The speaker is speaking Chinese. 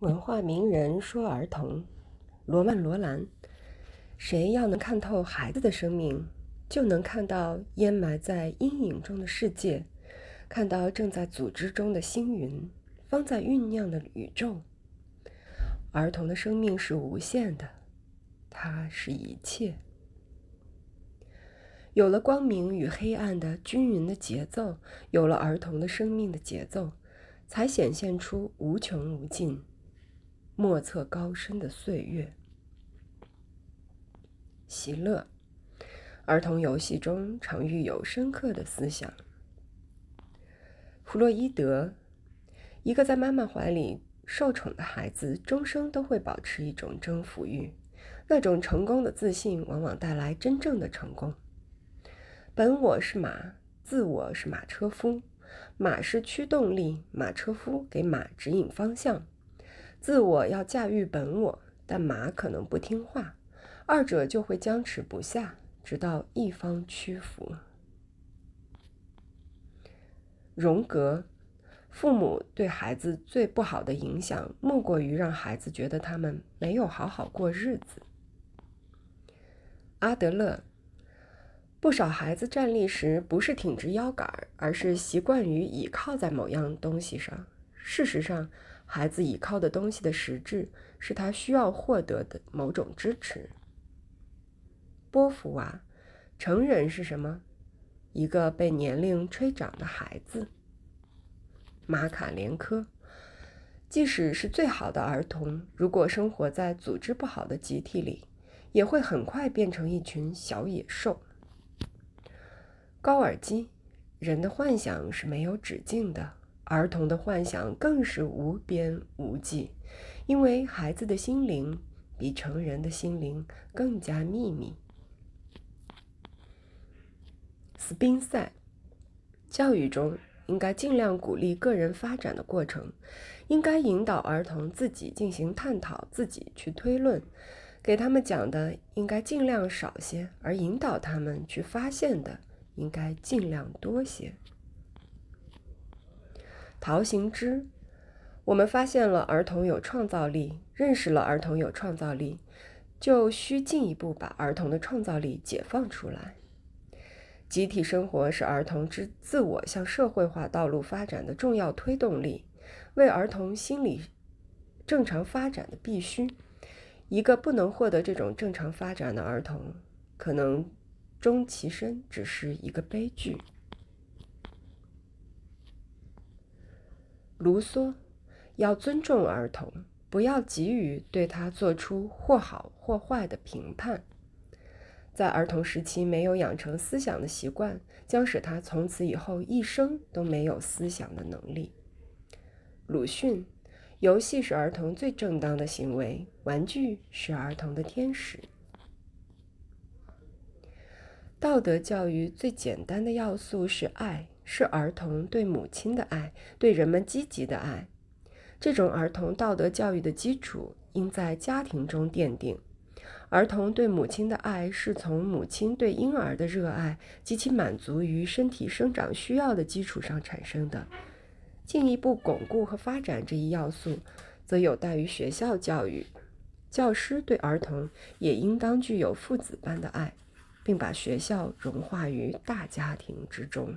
文化名人说：“儿童，罗曼·罗兰。谁要能看透孩子的生命，就能看到淹埋在阴影中的世界，看到正在组织中的星云，方在酝酿的宇宙。儿童的生命是无限的，它是一切。有了光明与黑暗的均匀的节奏，有了儿童的生命的节奏，才显现出无穷无尽。”莫测高深的岁月，喜乐。儿童游戏中常寓有深刻的思想。弗洛伊德，一个在妈妈怀里受宠的孩子，终生都会保持一种征服欲。那种成功的自信，往往带来真正的成功。本我是马，自我是马车夫。马是驱动力，马车夫给马指引方向。自我要驾驭本我，但马可能不听话，二者就会僵持不下，直到一方屈服。荣格，父母对孩子最不好的影响，莫过于让孩子觉得他们没有好好过日子。阿德勒，不少孩子站立时不是挺直腰杆，而是习惯于倚靠在某样东西上。事实上，孩子倚靠的东西的实质是他需要获得的某种支持。波伏娃，成人是什么？一个被年龄吹长的孩子。马卡连科，即使是最好的儿童，如果生活在组织不好的集体里，也会很快变成一群小野兽。高尔基，人的幻想是没有止境的。儿童的幻想更是无边无际，因为孩子的心灵比成人的心灵更加秘密。斯宾塞，教育中应该尽量鼓励个人发展的过程，应该引导儿童自己进行探讨，自己去推论，给他们讲的应该尽量少些，而引导他们去发现的应该尽量多些。陶行知，我们发现了儿童有创造力，认识了儿童有创造力，就需进一步把儿童的创造力解放出来。集体生活是儿童之自我向社会化道路发展的重要推动力，为儿童心理正常发展的必须。一个不能获得这种正常发展的儿童，可能终其身只是一个悲剧。卢梭要尊重儿童，不要急于对他做出或好或坏的评判。在儿童时期没有养成思想的习惯，将使他从此以后一生都没有思想的能力。鲁迅，游戏是儿童最正当的行为，玩具是儿童的天使。道德教育最简单的要素是爱。是儿童对母亲的爱，对人们积极的爱。这种儿童道德教育的基础应在家庭中奠定。儿童对母亲的爱是从母亲对婴儿的热爱及其满足于身体生长需要的基础上产生的。进一步巩固和发展这一要素，则有待于学校教育。教师对儿童也应当具有父子般的爱，并把学校融化于大家庭之中。